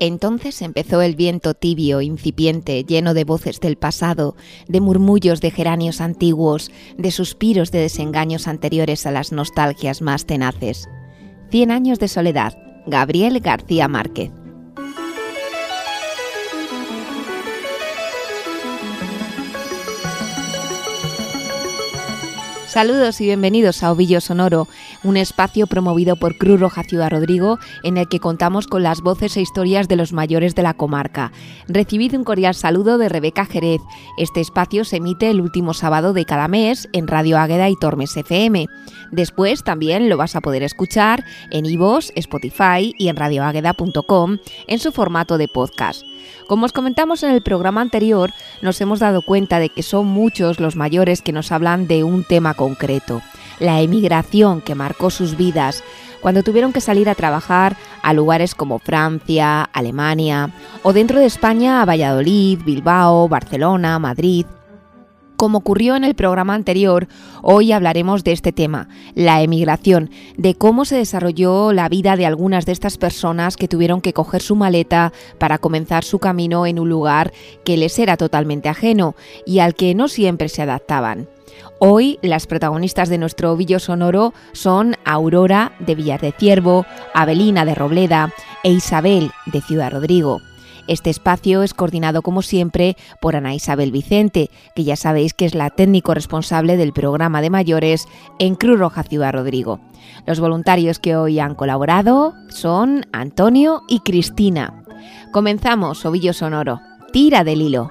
Entonces empezó el viento tibio, incipiente, lleno de voces del pasado, de murmullos de geranios antiguos, de suspiros de desengaños anteriores a las nostalgias más tenaces. Cien años de soledad, Gabriel García Márquez. Saludos y bienvenidos a Ovillo Sonoro, un espacio promovido por Cruz Roja Ciudad Rodrigo en el que contamos con las voces e historias de los mayores de la comarca. Recibid un cordial saludo de Rebeca Jerez. Este espacio se emite el último sábado de cada mes en Radio Águeda y Tormes FM. Después también lo vas a poder escuchar en iVoox, Spotify y en radioagueda.com en su formato de podcast. Como os comentamos en el programa anterior, nos hemos dado cuenta de que son muchos los mayores que nos hablan de un tema concreto, la emigración que marcó sus vidas cuando tuvieron que salir a trabajar a lugares como Francia, Alemania o dentro de España a Valladolid, Bilbao, Barcelona, Madrid. Como ocurrió en el programa anterior, hoy hablaremos de este tema, la emigración, de cómo se desarrolló la vida de algunas de estas personas que tuvieron que coger su maleta para comenzar su camino en un lugar que les era totalmente ajeno y al que no siempre se adaptaban. Hoy las protagonistas de nuestro ovillo sonoro son Aurora de Villar de Ciervo, Abelina de Robleda e Isabel de Ciudad Rodrigo. Este espacio es coordinado como siempre por Ana Isabel Vicente, que ya sabéis que es la técnico responsable del programa de mayores en Cruz Roja Ciudad Rodrigo. Los voluntarios que hoy han colaborado son Antonio y Cristina. Comenzamos, Ovillo Sonoro. Tira del hilo.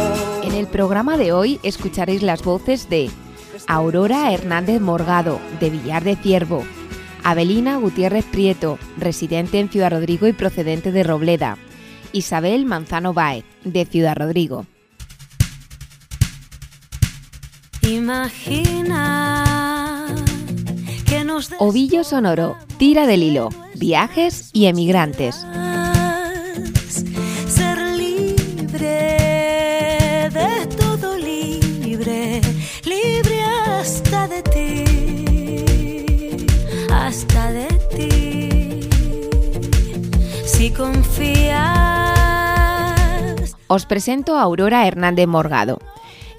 El programa de hoy escucharéis las voces de Aurora Hernández Morgado, de Villar de Ciervo, Abelina Gutiérrez Prieto, residente en Ciudad Rodrigo y procedente de Robleda, Isabel Manzano Baez, de Ciudad Rodrigo. Imagina que nos Ovillo Sonoro, Tira del Hilo, Viajes y Emigrantes. Os presento a Aurora Hernández Morgado.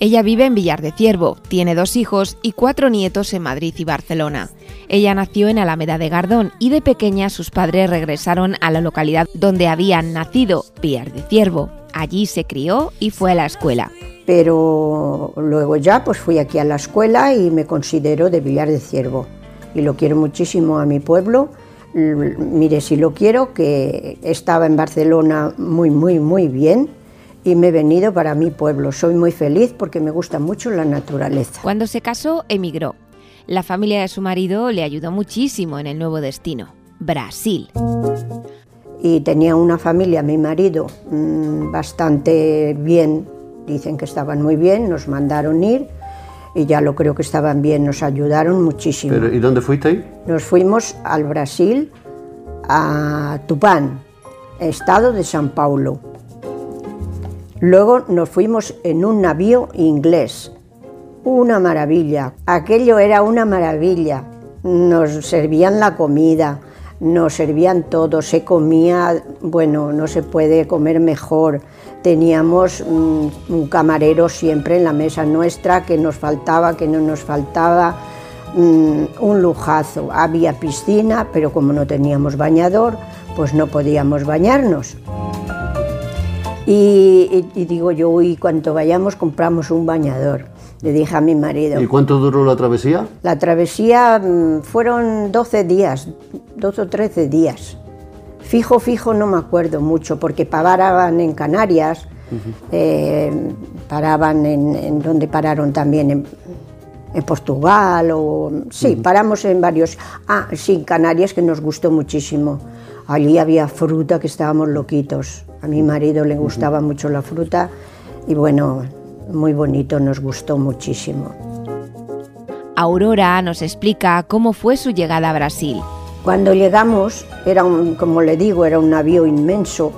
Ella vive en Villar de Ciervo, tiene dos hijos y cuatro nietos en Madrid y Barcelona. Ella nació en Alameda de Gardón y de pequeña sus padres regresaron a la localidad donde habían nacido, Villar de Ciervo. Allí se crió y fue a la escuela. pero luego ya pues fui aquí a la escuela y me considero de Villar de Ciervo y lo quiero muchísimo a mi pueblo. Mire, si lo quiero, que estaba en Barcelona muy, muy, muy bien y me he venido para mi pueblo. Soy muy feliz porque me gusta mucho la naturaleza. Cuando se casó, emigró. La familia de su marido le ayudó muchísimo en el nuevo destino, Brasil. y tenía una familia, mi marido, mm, bastante bien, dicen que estaban muy bien, nos mandaron ir y ya lo creo que estaban bien, nos ayudaron muchísimo. Pero, ¿Y dónde fuisteis? Nos fuimos al Brasil, a Tupán, estado de San Paulo. Luego nos fuimos en un navío inglés. Una maravilla. Aquello era una maravilla. Nos servían la comida, nos servían todo, se comía, bueno, no se puede comer mejor. Teníamos mm, un camarero siempre en la mesa nuestra, que nos faltaba, que no nos faltaba. Mm, un lujazo. Había piscina, pero como no teníamos bañador, pues no podíamos bañarnos. Y, y- y digo yo, uy, cuanto vayamos compramos un bañador. Le dije a mi marido. ¿Y cuánto duró la travesía? La travesía mm, fueron 12 días, 12 o 13 días. Fijo, fijo no me acuerdo mucho, porque paraban en Canarias, eh, paraban en, en donde pararon también, en, en Portugal, o sí, paramos en varios. Ah, sí, Canarias, que nos gustó muchísimo. Allí había fruta que estábamos loquitos. A mi marido le gustaba mucho la fruta y bueno, muy bonito, nos gustó muchísimo. Aurora nos explica cómo fue su llegada a Brasil. Cuando llegamos, era un, como le digo, era un navío inmenso,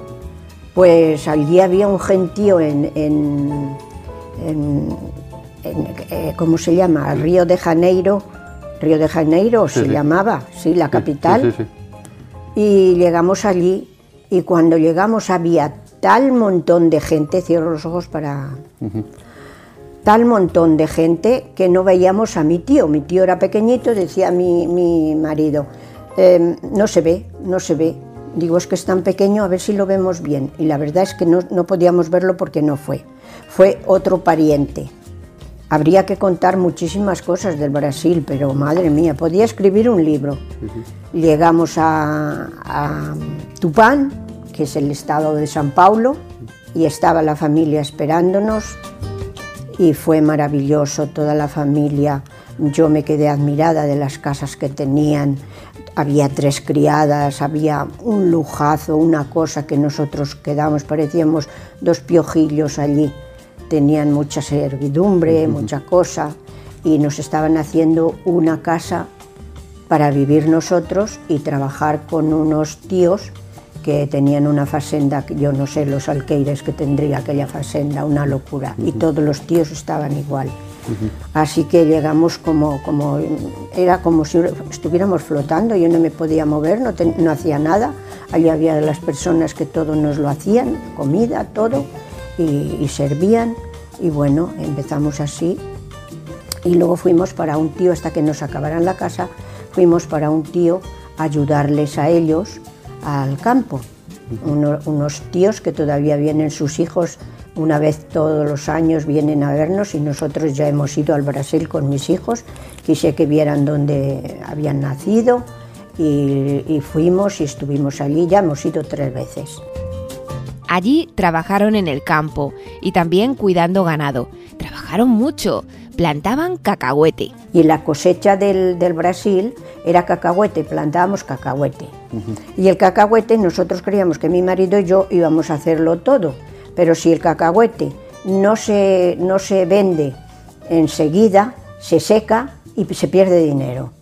pues allí había un gentío en, en, en- en, eh, ¿cómo se llama? Río de Janeiro, Río de Janeiro Sí, se sí. llamaba, sí, la capital. Sí, sí, sí. Y llegamos allí y cuando llegamos había tal montón de gente, cierro los ojos para... Tal montón de gente que no veíamos a mi tío. Mi tío era pequeñito, decía mi, mi marido, "Eh, no se ve, no se ve. Digo, es que es tan pequeño, a ver si lo vemos bien. Y la verdad es que no, no podíamos verlo porque no fue. Fue otro pariente. Habría que contar muchísimas cosas del Brasil, pero madre mía, podía escribir un libro. Llegamos a, a Tupán, que es el estado de San Paulo, y estaba la familia esperándonos y fue maravilloso, toda la familia. Yo me quedé admirada de las casas que tenían. Había tres criadas, había un lujazo, una cosa que nosotros quedamos, parecíamos dos piojillos allí. Tenían mucha servidumbre, mucha cosa, y nos estaban haciendo una casa para vivir nosotros y trabajar con unos tíos que tenían una facenda, que yo no sé los alqueires que tendría aquella facenda, una locura, y todos los tíos estaban igual. Así que llegamos como, como, era como si estuviéramos flotando, yo no me podía mover, no, no hacía nada, allí había las personas que todo nos lo hacían, comida, todo, y, y servían, y bueno, empezamos así, y luego fuimos para un tío, hasta que nos acabaran la casa, fuimos para un tío a ayudarles a ellos al campo. Uno- unos tíos que todavía vienen sus hijos Una vez todos los años vienen a vernos y nosotros ya hemos ido al Brasil con mis hijos, quise que vieran dónde habían nacido y, y fuimos y estuvimos allí, ya hemos ido tres veces. Allí trabajaron en el campo y también cuidando ganado. Trabajaron mucho, plantaban cacahuete. Y la cosecha del, del Brasil era cacahuete, plantábamos cacahuete. Y el cacahuete nosotros creíamos que mi marido y yo íbamos a hacerlo todo, pero si el cacahuete no se, no se vende enseguida, se seca y se pierde dinero.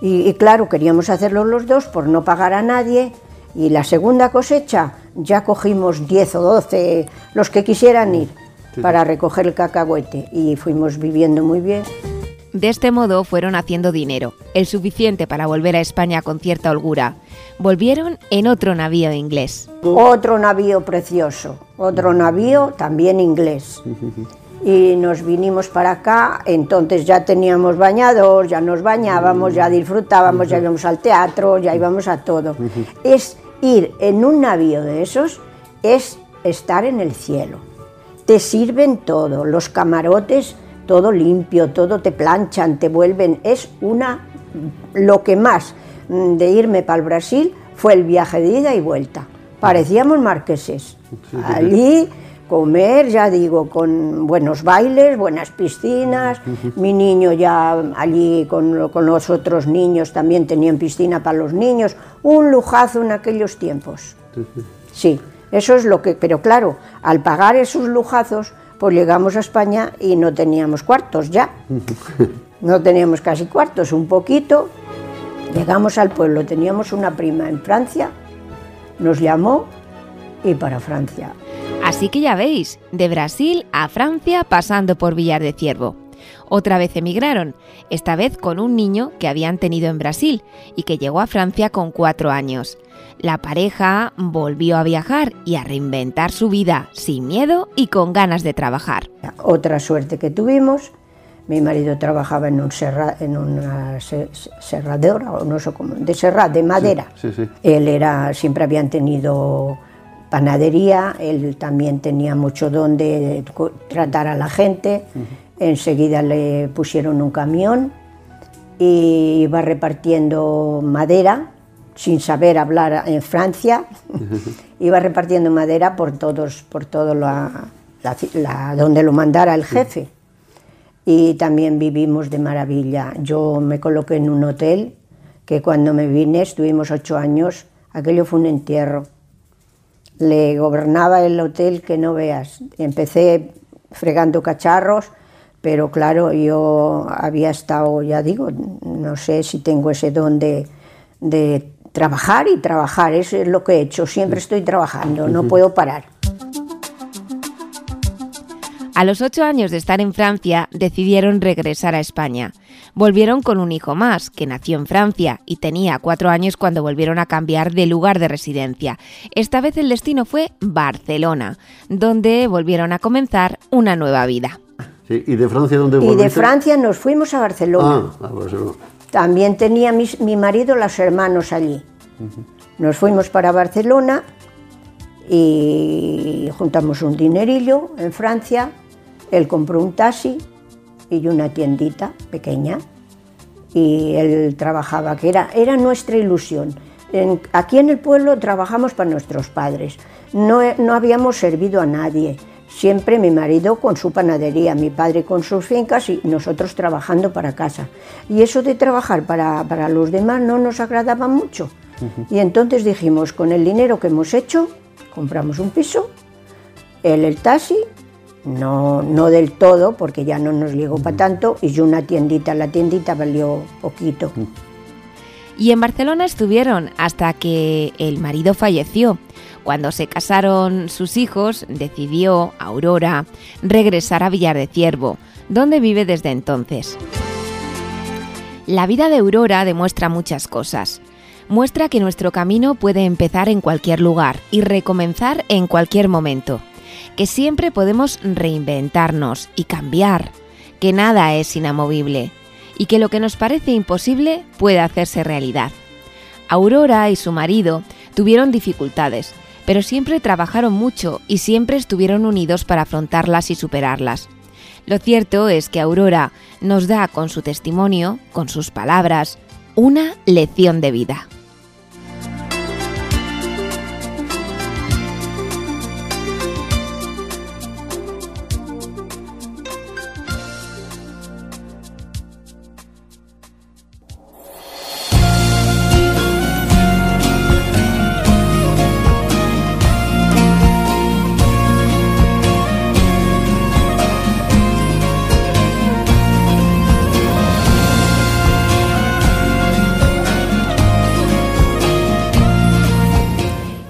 Y, y claro, queríamos hacerlo los dos por no pagar a nadie. Y la segunda cosecha ya cogimos 10 o 12, los que quisieran ir, para recoger el cacahuete. Y fuimos viviendo muy bien. De este modo fueron haciendo dinero, el suficiente para volver a España con cierta holgura. Volvieron en otro navío inglés. Otro navío precioso, otro navío también inglés. Y nos vinimos para acá, entonces ya teníamos bañador, ya nos bañábamos, ya disfrutábamos, ya íbamos al teatro, ya íbamos a todo. Es ir en un navío de esos, es estar en el cielo. Te sirven todo, los camarotes, todo limpio, todo te planchan, te vuelven. Es una. Lo que más mm, de irme para el Brasil fue el viaje de ida y vuelta. Parecíamos marqueses. Allí comer, ya digo, con buenos bailes, buenas piscinas. Mi niño ya allí con, con los otros niños también tenían piscina para los niños. Un lujazo en aquellos tiempos. Sí, eso es lo que. Pero claro, al pagar esos lujazos, pues llegamos a España y no teníamos cuartos ya. No teníamos casi cuartos, un poquito. Llegamos al pueblo, teníamos una prima en Francia, nos llamó y para Francia. Así que ya veis, de Brasil a Francia pasando por Villar de Ciervo. Otra vez emigraron, esta vez con un niño que habían tenido en Brasil y que llegó a Francia con cuatro años. La pareja volvió a viajar y a reinventar su vida sin miedo y con ganas de trabajar. Otra suerte que tuvimos, mi marido trabajaba en, un serra- en una se- se- serradora, o no sé cómo, de serra, de madera. sí, sí. Él era, siempre habían tenido panadería, él también tenía mucho don de co- tratar a la gente. Enseguida le pusieron un camión y iba repartiendo madera, sin saber hablar en Francia, iba repartiendo madera por todos, por todo la, la ci- la- donde lo mandara el jefe. Y también vivimos de maravilla. Yo me coloqué en un hotel que cuando me vine, estuvimos ocho años, aquello fue un entierro. Le gobernaba el hotel que no veas. Empecé fregando cacharros, pero claro, yo había estado, ya digo, no sé si tengo ese don de, de trabajar y trabajar, eso es lo que he hecho, siempre estoy trabajando, no puedo parar. A los ocho años de estar en Francia, decidieron regresar a España. Volvieron con un hijo más, que nació en Francia y tenía cuatro años cuando volvieron a cambiar de lugar de residencia. Esta vez el destino fue Barcelona, donde volvieron a comenzar una nueva vida. Sí, ¿Y de Francia dónde Y de volviste? Francia nos fuimos a Barcelona. Ah, a Barcelona. También tenía mis- mi marido los hermanos allí. Nos fuimos para Barcelona y juntamos un dinerillo en Francia. Él compró un taxi y una tiendita pequeña. Y él trabajaba, que era, era nuestra ilusión. En- aquí en el pueblo trabajamos para nuestros padres. No, no habíamos servido a nadie. Siempre mi marido con su panadería, mi padre con sus fincas y nosotros trabajando para casa. Y eso de trabajar para, para los demás no nos agradaba mucho. Y entonces dijimos, con el dinero que hemos hecho, compramos un piso, él el taxi, no, no del todo, porque ya no nos llegó para tanto, y yo una tiendita, la tiendita valió poquito. Y en Barcelona estuvieron hasta que el marido falleció. Cuando se casaron sus hijos, decidió Aurora regresar a Villar de Ciervo, donde vive desde entonces. La vida de Aurora demuestra muchas cosas. Muestra que nuestro camino puede empezar en cualquier lugar y recomenzar en cualquier momento. Que siempre podemos reinventarnos y cambiar. Que nada es inamovible. Y que lo que nos parece imposible puede hacerse realidad. Aurora y su marido tuvieron dificultades, pero siempre trabajaron mucho y siempre estuvieron unidos para afrontarlas y superarlas. Lo cierto es que Aurora nos da con su testimonio, con sus palabras, una lección de vida.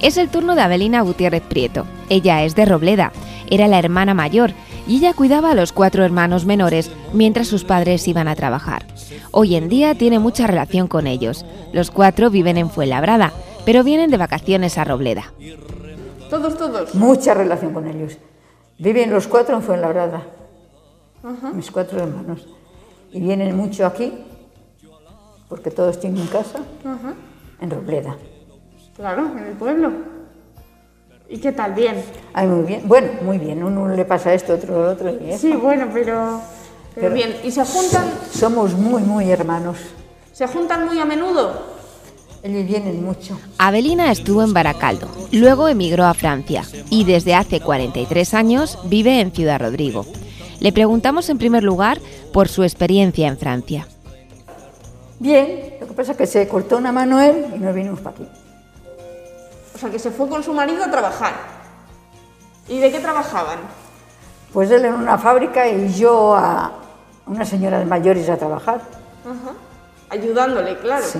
Es el turno de Abelina Gutiérrez Prieto. Ella es de Robleda, era la hermana mayor y ella cuidaba a los cuatro hermanos menores mientras sus padres iban a trabajar. Hoy en día tiene mucha relación con ellos. Los cuatro viven en Fuenlabrada, pero vienen de vacaciones a Robleda. Todos, todos. Mucha relación con ellos. Viven los cuatro en Fuenlabrada, mis cuatro hermanos. Y vienen mucho aquí, porque todos tienen casa, en Robleda. Claro, en el pueblo. ¿Y qué tal? Bien. Ay, muy bien. Bueno, muy bien. Uno le pasa esto, otro lo otro. Y. Sí, bueno, pero, pero Pero- bien. ¿Y se juntan, Somos muy, muy hermanos. se juntan muy a menudo? Ellos vienen mucho. Abelina estuvo en Baracaldo, luego emigró a Francia y desde hace 43 años vive en Ciudad Rodrigo. Le preguntamos en primer lugar por su experiencia en Francia. Bien, lo que pasa es que se cortó una mano él y nos vinimos para aquí. O sea, que se fue con su marido a trabajar. ¿Y de qué trabajaban? Pues él en una fábrica y yo a unas señoras mayores a trabajar. Ajá. Ayudándole, claro. Sí.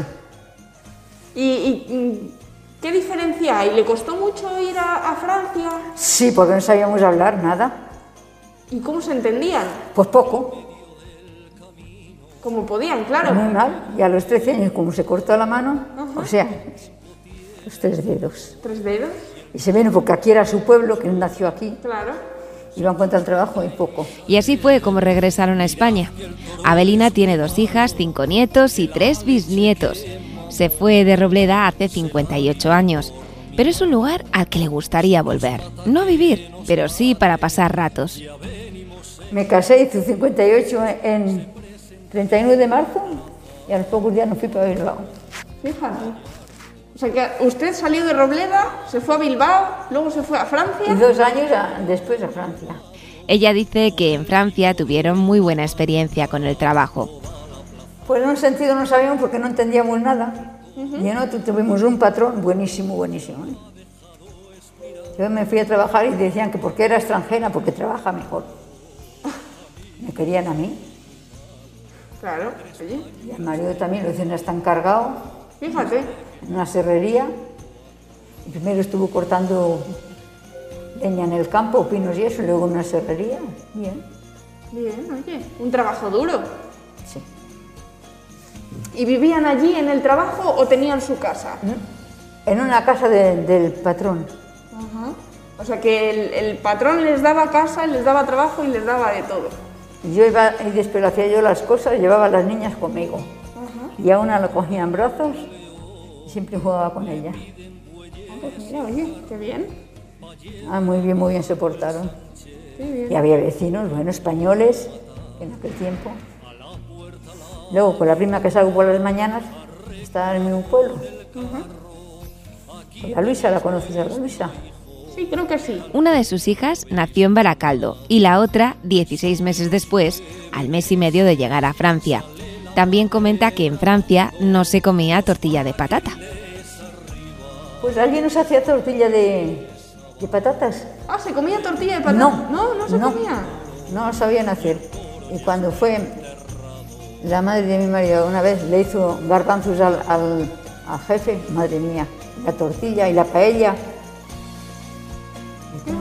¿Y, y, qué diferencia hay? ¿Le costó mucho ir a, a Francia? Sí, porque no sabíamos hablar nada. ¿Y cómo se entendían? Pues poco, Como podían, claro. muy mal. Y a los 13 años, como se cortó la mano, o sea, los tres dedos. ¿Tres dedos? Y se viene porque aquí era su pueblo, que nació aquí, Claro. y va a encontrar trabajo y poco. Y así fue como regresaron a España. Abelina tiene dos hijas, cinco nietos y tres bisnietos. Se fue de Robleda hace 58 años, pero es un lugar al que le gustaría volver. No a vivir, pero sí para pasar ratos. Me casé, hice 58 en 31 de marzo, y a los pocos días nos fui para Bilbao. Fíjate. O sea que usted salió de Robleda, se fue a Bilbao, luego se fue a Y Francia. dos años a- después a Francia. Ella dice que en Francia tuvieron muy buena experiencia con el trabajo. Pues en un sentido no sabíamos porque no entendíamos nada. Y en otro tuvimos un patrón buenísimo, buenísimo. ¿eh? Yo me fui a trabajar y decían que porque era extranjera, porque trabaja mejor. Me querían a mí. Claro, oye, Y al marido también lo dicen, está encargado fíjate. En una serrería. Primero estuvo cortando leña en el campo, pinos y eso, y luego en una serrería. Bien, Bien, oye, un trabajo duro. sí. ¿Y vivían allí en el trabajo o tenían su casa? En una casa de- del patrón. Ajá. O sea que el, el patrón les daba casa, les daba trabajo y les daba de todo. Yo iba y después hacía yo las cosas, llevaba a las niñas conmigo. Y a una la cogía en brazos siempre jugaba con ella. Pues mira, oye, qué bien. Ah, muy bien, muy bien se portaron. Qué bien. Y había vecinos, bueno, españoles, en aquel tiempo. Luego, con la prima que salgo por las mañanas, está en mi mismo pueblo. La Luisa, ¿la conoces a la Luisa? Sí, creo que sí. Una de sus hijas nació en Baracaldo y la otra 16 meses después, al mes y medio de llegar a Francia. También comenta que en Francia no se comía tortilla de patata. Pues alguien nos hacía tortilla de, de patatas. Ah, ¿se comía tortilla de patata? No, no, no se no. comía. No sabían hacer. Y cuando fue la madre de mi marido, una vez le hizo garbanzos al, al- al jefe, madre mía, la tortilla y la paella. Y todo.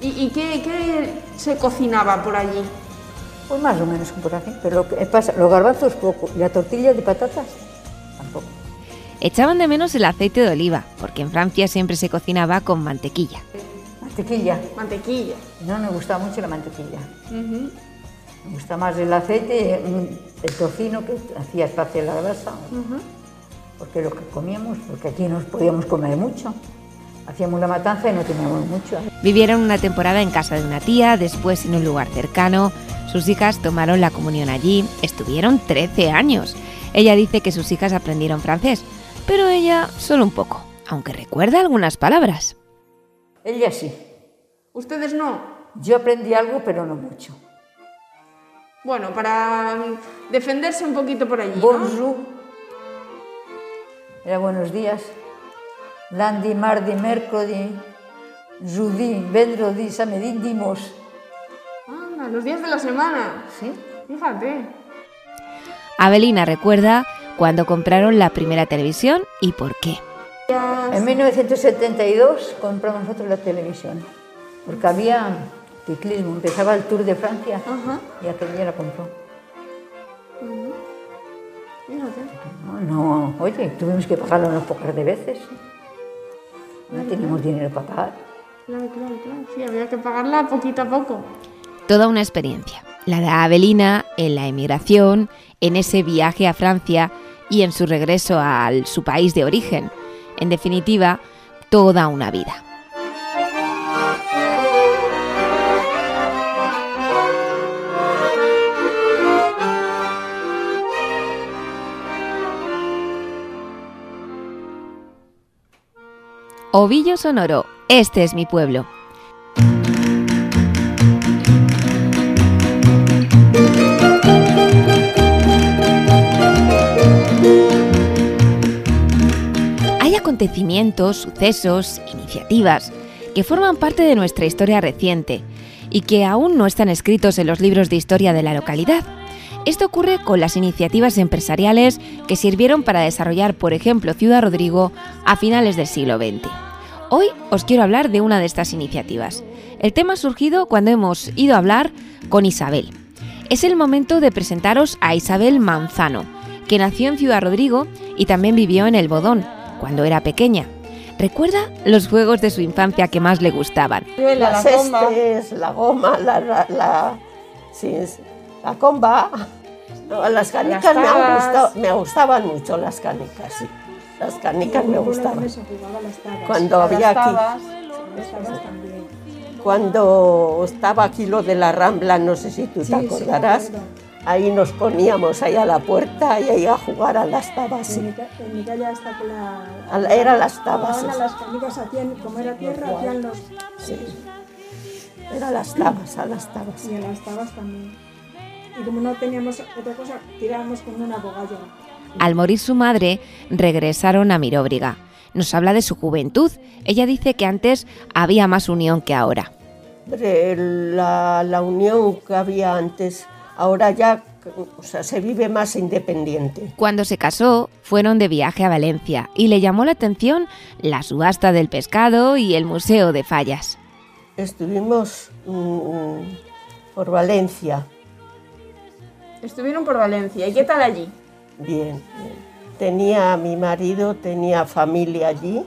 ¿Y, y qué, qué se cocinaba por allí? Pues más o menos por aquí. Pero lo que pasa, los garbanzos poco, y la tortilla de patatas tampoco. Echaban de menos el aceite de oliva, porque en Francia siempre se cocinaba con mantequilla. Mantequilla. Mantequilla. No me gustaba mucho la mantequilla. Me gusta más el aceite, mm, el tocino que hacía espacio la grasa. Porque lo que comíamos, porque aquí nos podíamos comer mucho. Hacíamos la matanza y no teníamos mucho. Vivieron una temporada en casa de una tía, después en un lugar cercano. Sus hijas tomaron la comunión allí. Estuvieron 13 años. Ella dice que sus hijas aprendieron francés, pero ella solo un poco, aunque recuerda algunas palabras. Ella sí. ¿Ustedes no? Yo aprendí algo, pero no mucho. Bueno, para mm, defenderse un poquito por allí, ¿no? Bonjour. Era buenos días. Lundi, mardi, mercredi, jeudi, vendredi, samedi, dimos. Anda, los días de la semana. ¿Sí? Fíjate. Abelina recuerda cuando compraron la primera televisión y por qué. En 1972 compramos nosotros la televisión, porque había ciclismo, empezaba el Tour de Francia Ajá. y aquel día la compró. No, no, oye, tuvimos que pagarlo unas pocas de veces. No teníamos dinero para pagar. Claro, claro, claro. Sí, había que pagarla poquito a poco. Toda una experiencia. La de Abelina en la emigración, en ese viaje a Francia y en su regreso a su país de origen. En definitiva, toda una vida. Ovillo Sonoro, este es mi pueblo. Hay acontecimientos, sucesos, iniciativas que forman parte de nuestra historia reciente y que aún no están escritos en los libros de historia de la localidad. Esto ocurre con las iniciativas empresariales que sirvieron para desarrollar, por ejemplo, Ciudad Rodrigo a finales del siglo XX. Hoy os quiero hablar de una de estas iniciativas. El tema ha surgido cuando hemos ido a hablar con Isabel. Es el momento de presentaros a Isabel Manzano, que nació en Ciudad Rodrigo y también vivió en El Bodón, cuando era pequeña. Recuerda los juegos de su infancia que más le gustaban. Las estes, la goma, la, la, la, sí, es- la comba. No, las canicas me, han gustado- me gustaban mucho, las canicas, sí. Las canicas me gustaban. Cuando había aquí, cuando estaba aquí lo de la Rambla, no sé si tú te acordarás, ahí nos poníamos ahí a la puerta y ahí a jugar a las tabas. sí. A Eran las tabas. Ahora las canicas hacían, como era tierra, hacían los... Sí. Eran las tabas, a las tabas. Y en las tabas también. Y como no teníamos otra cosa, tirábamos con una bogalla. Al morir su madre, regresaron a Miróbriga. Nos habla de su juventud. Ella dice que antes había más unión que ahora. La unión que había antes, ahora ya o sea, se vive más independiente. Cuando se casó, fueron de viaje a Valencia y le llamó la atención la subasta del pescado y el Museo de Fallas. Estuvimos mm, por Valencia, Estuvieron por Valencia. ¿Y qué tal allí? bien, bien. Tenía mi marido, tenía familia allí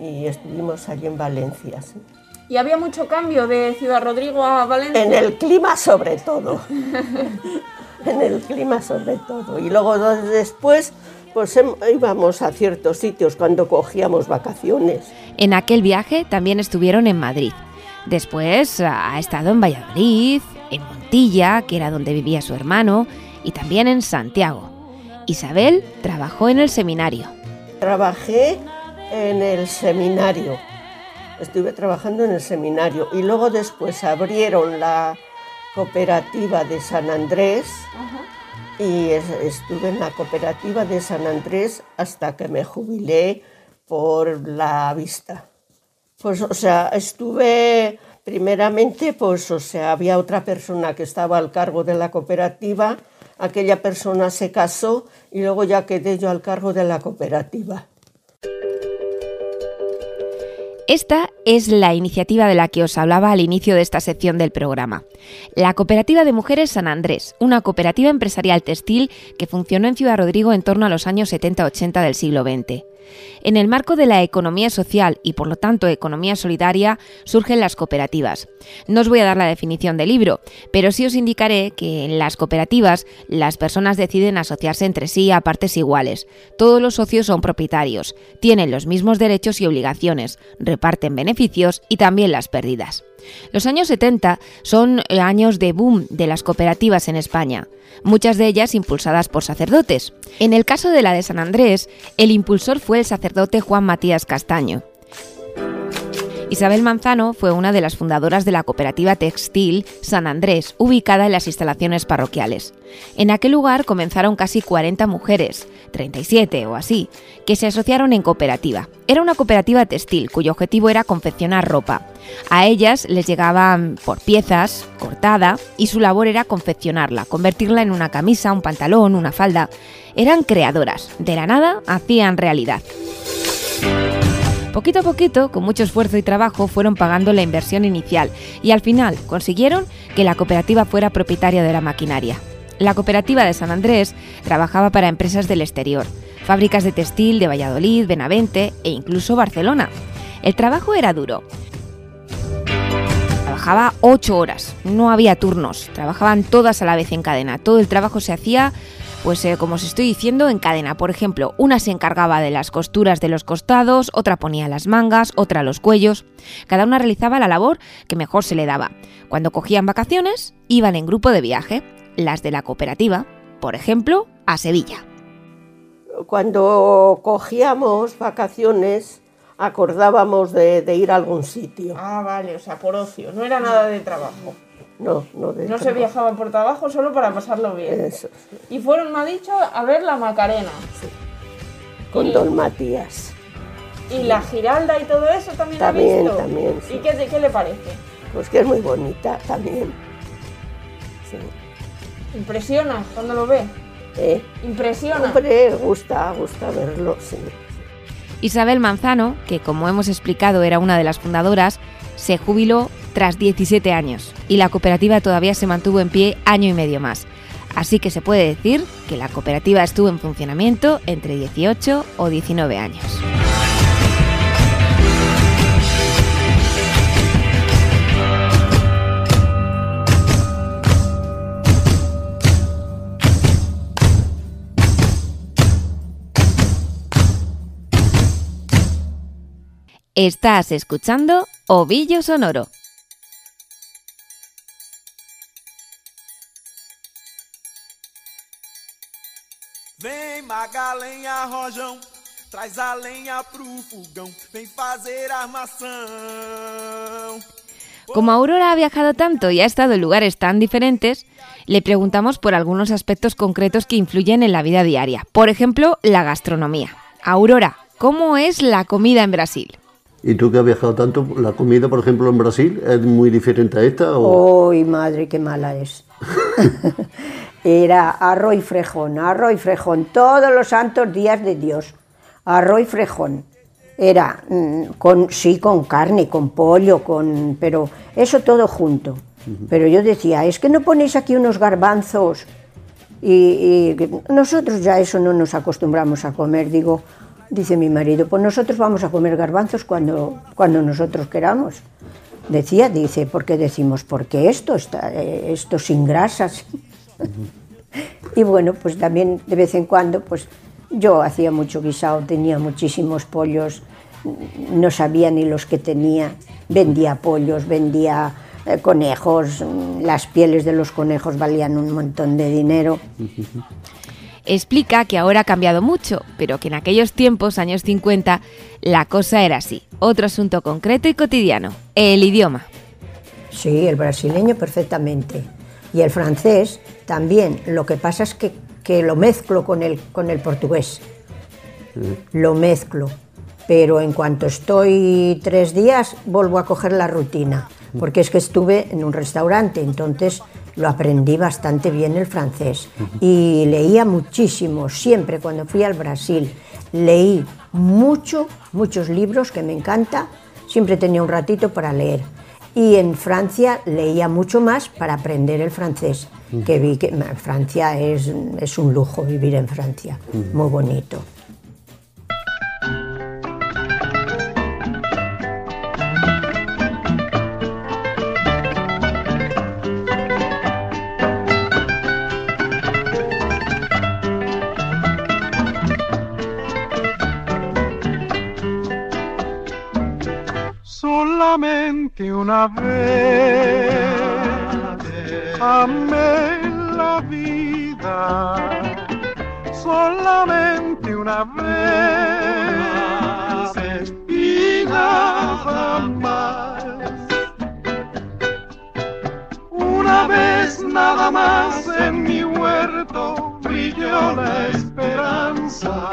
y estuvimos allí en Valencia. sí. ¿Y había mucho cambio de Ciudad Rodrigo a Valencia? En el clima sobre todo. en el clima sobre todo. Y luego después pues em- íbamos a ciertos sitios cuando cogíamos vacaciones. En aquel viaje también estuvieron en Madrid. Después ha estado en Valladolid, en Montilla, que era donde vivía su hermano, y también en Santiago. Isabel trabajó en el seminario. Trabajé en el seminario. Estuve trabajando en el seminario y luego después abrieron la cooperativa de San Andrés y es- estuve en la cooperativa de San Andrés hasta que me jubilé por la vista. Pues, o sea, estuve primeramente, pues, o sea, había otra persona que estaba al cargo de la cooperativa, aquella persona se casó y luego ya quedé yo al cargo de la cooperativa. Esta es la iniciativa de la que os hablaba al inicio de esta sección del programa. La Cooperativa de Mujeres San Andrés, una cooperativa empresarial textil que funcionó en Ciudad Rodrigo en torno a los años 70-80 del siglo XX. En el marco de la economía social y por lo tanto economía solidaria surgen las cooperativas. No os voy a dar la definición del libro, pero sí os indicaré que en las cooperativas las personas deciden asociarse entre sí a partes iguales. Todos los socios son propietarios, tienen los mismos derechos y obligaciones, reparten beneficios y también las pérdidas. Los años 70 son años de boom de las cooperativas en España, muchas de ellas impulsadas por sacerdotes. En el caso de la de San Andrés, el impulsor fue el sacerdote Juan Matías Castaño. Isabel Manzano fue una de las fundadoras de la cooperativa textil San Andrés, ubicada en las instalaciones parroquiales. En aquel lugar comenzaron casi 40 mujeres, 37 o así, que se asociaron en cooperativa. Era una cooperativa textil cuyo objetivo era confeccionar ropa. A ellas les llegaban por piezas, cortada, y su labor era confeccionarla, convertirla en una camisa, un pantalón, una falda. Eran creadoras, de la nada hacían realidad. Poquito a poquito, con mucho esfuerzo y trabajo, fueron pagando la inversión inicial y al final consiguieron que la cooperativa fuera propietaria de la maquinaria. La cooperativa de San Andrés trabajaba para empresas del exterior, fábricas de textil de Valladolid, Benavente e incluso Barcelona. El trabajo era duro. Trabajaba ocho horas, no había turnos, trabajaban todas a la vez en cadena. Todo el trabajo se hacía pues eh, como os estoy diciendo, en cadena. Por ejemplo, una se encargaba de las costuras de los costados, otra ponía las mangas, otra los cuellos. Cada una realizaba la labor que mejor se le daba. Cuando cogían vacaciones, iban en grupo de viaje. Las de la cooperativa, por ejemplo, a Sevilla. Cuando cogíamos vacaciones, acordábamos de, de ir a algún sitio. Ah, vale, o sea, por ocio, no era nada de trabajo. No, no de No se viajaba por trabajo solo para pasarlo bien. Eso, sí. Y fueron, me ha dicho, a ver la Macarena. Con don Matías. Y la Giralda y todo eso también, También, ha visto. también, sí. ¿Y qué, qué le parece? Pues que es muy bonita también. Sí. Impresiona cuando lo ve. ¿Eh? Impresiona. Hombre, gusta, gusta verlo, sí. Isabel Manzano, que como hemos explicado era una de las fundadoras, se jubiló tras 17 años y la cooperativa todavía se mantuvo en pie año y medio más. Así que se puede decir que la cooperativa estuvo en funcionamiento entre 18 o 19 años. Estás escuchando Ovillo Sonoro. Vem Magalenha Rojão, traz a lenha pro fogão, vem fazer armação. Como Aurora ha viajado tanto y ha estado en lugares tan diferentes, le preguntamos por algunos aspectos concretos que influyen en la vida diaria. Por ejemplo, la gastronomía. Aurora, ¿cómo es la comida en Brasil? ¿Y tú que has viajado tanto, la comida, por ejemplo, en Brasil, es muy diferente a esta? O... ¡Uy, madre, qué mala es! Era arroz y frejón, arroz y frejón, todos los santos días de Dios. Arroz y frejón. Era, mm, con, sí, con carne, con pollo, con, pero eso todo junto. Pero yo decía, es que no ponéis aquí unos garbanzos. Y, y nosotros ya eso no nos acostumbramos a comer. Digo, dice mi marido, pues nosotros vamos a comer garbanzos cuando, cuando nosotros queramos. Decía, dice, ¿por qué decimos? Porque esto está, eh, esto sin grasas. Y bueno, pues también de vez en cuando, pues yo hacía mucho guisado, tenía muchísimos pollos, no sabía ni los que tenía, vendía pollos, vendía eh, conejos, mm, las pieles de los conejos valían un montón de dinero. Explica que ahora ha cambiado mucho, pero que en aquellos tiempos, años 50, la cosa era así. Otro asunto concreto y cotidiano, el idioma. Sí, el brasileño perfectamente. Y el francés también. Lo que pasa es que, que lo mezclo con el, con el portugués. Lo mezclo. Pero en cuanto estoy tres días, vuelvo a coger la rutina. Porque es que estuve en un restaurante, entonces lo aprendí bastante bien el francés. Y leía muchísimo, siempre cuando fui al Brasil. Leí mucho, muchos libros que me encanta. Siempre tenía un ratito para leer. Y en Francia leía mucho más para aprender el francés, que vi que Francia es, es un lujo vivir en Francia, muy bonito. Que una vez. Amé la vida solamente una vez. Y nada más. Una vez nada más en mi huerto brilló la esperanza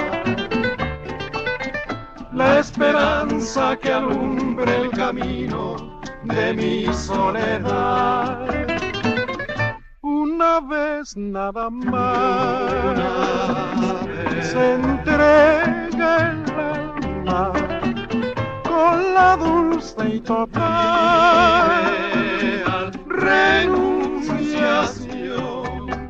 esperanza que alumbre el camino de mi soledad. Una vez nada más se entrega el alma con la dulce y total renunciación.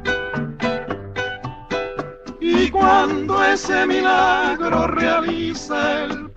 Y cuando ese milagro realiza el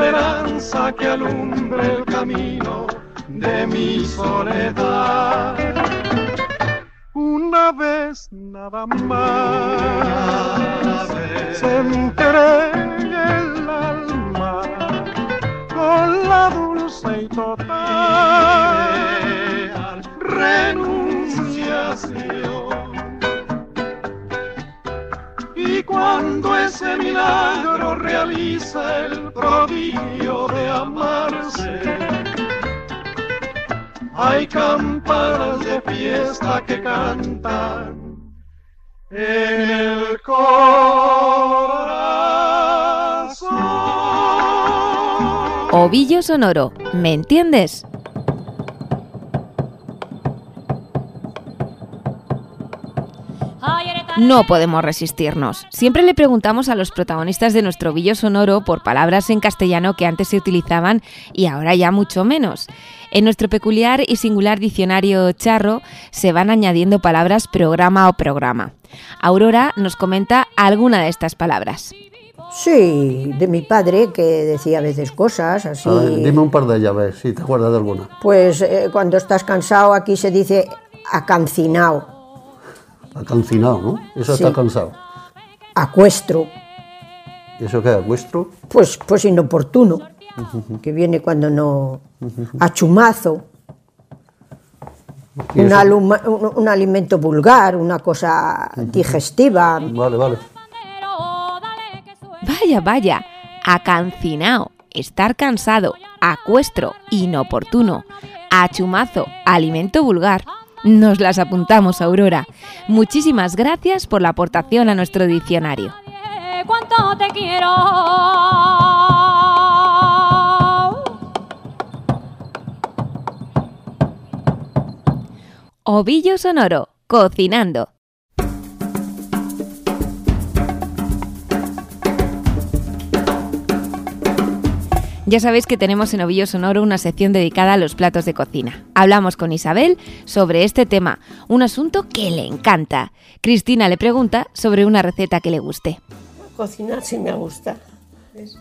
Esperanza que alumbre el camino de mi soledad. Una vez nada más se entrega el alma con la dulce y total renunciación. Y cuando ese milagro realiza el prodigio de amarse, hay campanas de fiesta que cantan en el corazón. Ovillo Sonoro, ¿me entiendes? No podemos resistirnos. Siempre le preguntamos a los protagonistas de nuestro ovillo sonoro por palabras en castellano que antes se utilizaban y ahora ya mucho menos. En nuestro peculiar y singular diccionario charro se van añadiendo palabras programa o programa. Aurora nos comenta alguna de estas palabras. Sí, de mi padre que decía a veces cosas así. A ver, dime un par de llaves, si te acuerdas de alguna. Pues eh, cuando estás cansado aquí se dice acancinao, Acancinado, ¿no? Eso Sí. está cansado. acuestro, ¿Y eso qué es? ¿Vuestro? pues, pues inoportuno, que viene cuando no... achumazo, ¿Y un, eso? aluma- un- un alimento vulgar, una cosa digestiva. Vale, vale. Vaya, vaya, acancinao, estar cansado, acuestro, inoportuno, achumazo, alimento vulgar. Nos las apuntamos, Aurora. Muchísimas gracias por la aportación a nuestro diccionario. cuánto te quiero. Ovillo Sonoro, cocinando. Ya sabéis que tenemos en Ovillo Sonoro una sección dedicada a los platos de cocina. Hablamos con Isabel sobre este tema, un asunto que le encanta. Cristina le pregunta sobre una receta que le guste. Cocinar sí me gusta.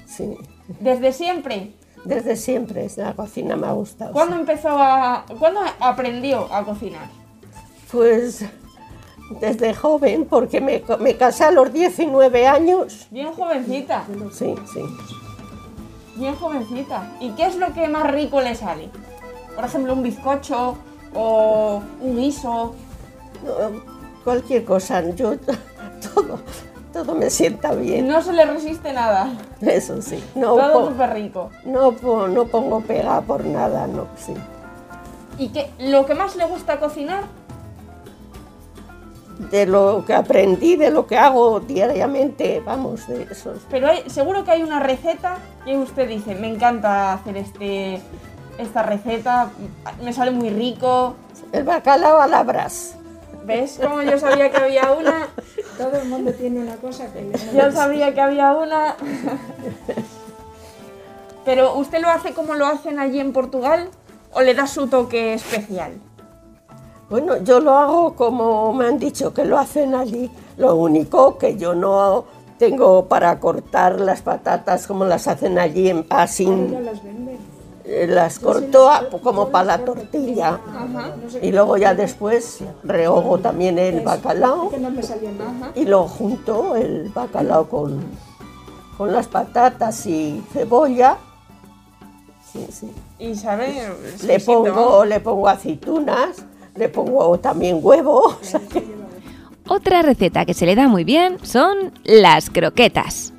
Sí, Desde siempre. desde siempre la cocina me ha gustado. ¿Cuándo empezó a. ¿Cuándo aprendió a cocinar? Pues desde joven, porque me, me casé a los 19 años. Bien jovencita. Sí, sí. Bien jovencita. ¿Y qué es lo que más rico le sale? Por ejemplo, un bizcocho o un guiso. No, cualquier cosa, yo todo, todo me sienta bien. No se le resiste nada. Eso sí. No, Todo súper rico. no, no pongo pega por nada, no, sí. ¿Y qué, lo que más le gusta cocinar? De lo que aprendí, de lo que hago diariamente, vamos, de eso. Pero hay- seguro que hay una receta que usted dice, me encanta hacer este, esta receta, me sale muy rico. El bacalao a la brasa. ¿Ves cómo yo sabía que había una? Todo el mundo tiene una cosa que Yo sabía que había una. Pero ¿usted lo hace como lo hacen allí en Portugal o le da su toque especial? Bueno, yo lo hago como me han dicho que lo hacen allí. Lo único que yo no tengo para cortar las patatas como las hacen allí en las venden. eh, Las corto a- como para la tortilla. Ajá. Y luego ya después rehogo también el bacalao Que no me salió nada. y lo junto el bacalao con, con las patatas y cebolla. Sí, sí. Y sabe. Le exquisito. pongo, le pongo aceitunas, le pongo también huevo. o sea que- Otra receta que se le da muy bien son las croquetas.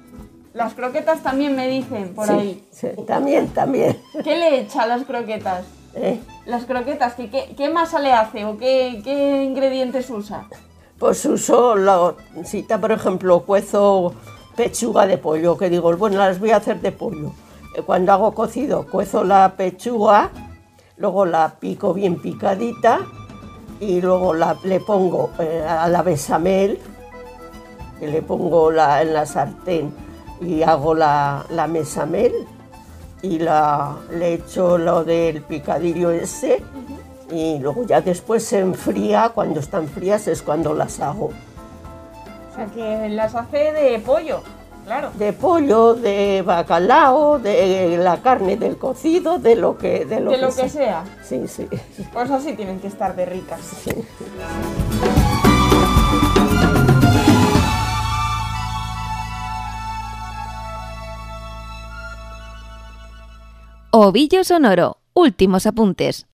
Las croquetas también me dicen por sí, ahí. sí, también, también. ¿Qué le echa a las croquetas? ¿eh? Las croquetas, ¿qué, qué, qué masa le hace o qué, qué ingredientes usa? Pues uso, la, si ta, por ejemplo, cuezo pechuga de pollo, que digo, bueno, las voy a hacer de pollo. Eh, Cuando hago cocido, cuezo la pechuga, luego la pico bien picadita y luego la, le pongo eh, a la bechamel, que le pongo la, en la sartén y hago la, la bechamel y la, le echo lo del picadillo ese y luego ya después se enfría, cuando están frías es cuando las hago. O sea, que las hace de pollo, claro. De pollo, de bacalao, de la carne del cocido, de lo que, de lo de que, lo que sea. Sí, sí. Pues así tienen que estar de ricas. Ovillo sonoro. Últimos apuntes.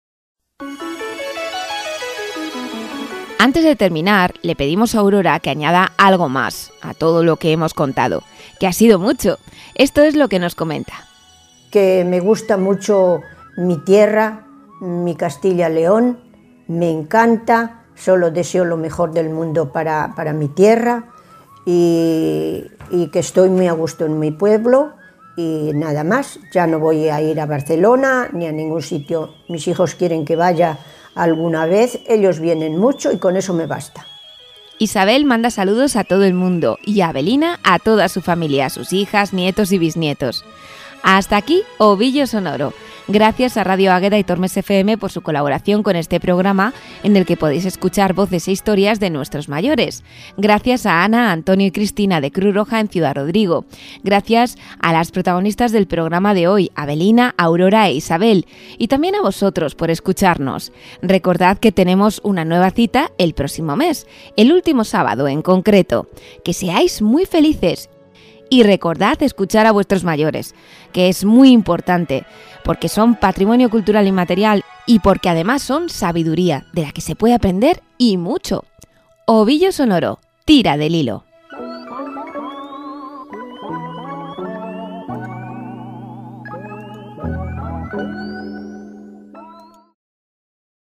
Antes de terminar, le pedimos a Aurora que añada algo más a todo lo que hemos contado, que ha sido mucho. Esto es lo que nos comenta. que me gusta mucho mi tierra, mi Castilla-León, me encanta, solo deseo lo mejor del mundo para, para mi tierra y, y que estoy muy a gusto en mi pueblo y nada más, ya no voy a ir a Barcelona ni a ningún sitio, mis hijos quieren que vaya alguna vez, ellos vienen mucho y con eso me basta. Isabel manda saludos a todo el mundo y Abelina a toda su familia, a sus hijas, nietos y bisnietos. Hasta aquí Ovillo Sonoro. Gracias a Radio Águeda y Tormes FM por su colaboración con este programa en el que podéis escuchar voces e historias de nuestros mayores. Gracias a Ana, Antonio y Cristina de Cruz Roja en Ciudad Rodrigo. Gracias a las protagonistas del programa de hoy, Abelina, Aurora e Isabel. Y también a vosotros por escucharnos. Recordad que tenemos una nueva cita el próximo mes, el último sábado en concreto. Que seáis muy felices y recordad escuchar a vuestros mayores, que es muy importante, porque son patrimonio cultural inmaterial y porque además son sabiduría de la que se puede aprender y mucho. Ovillo sonoro, tira del hilo.